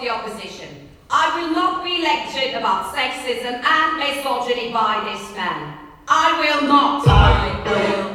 the opposition. I will not be lectured about sexism and misogyny by this man. I will not. I will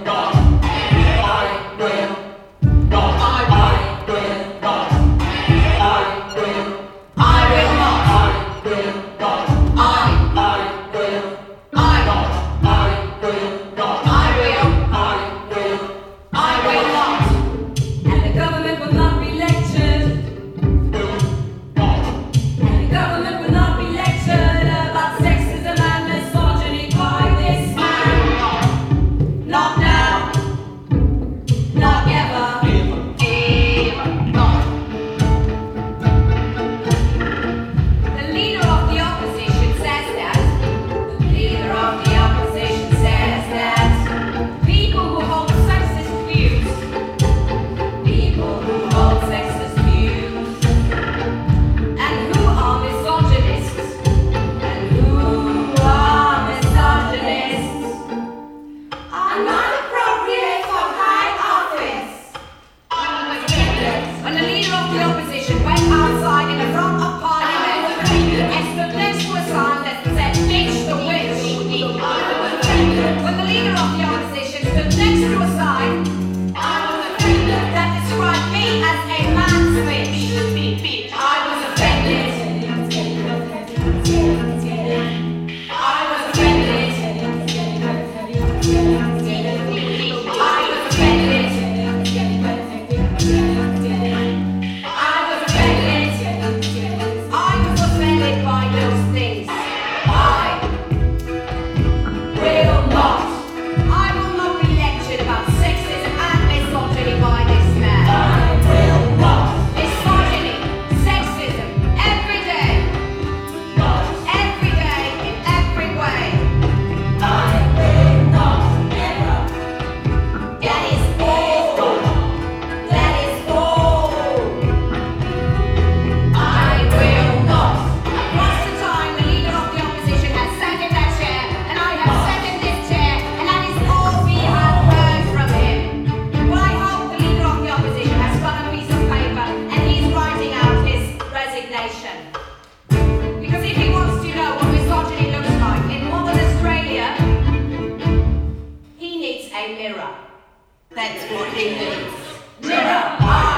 That's what he needs. Never.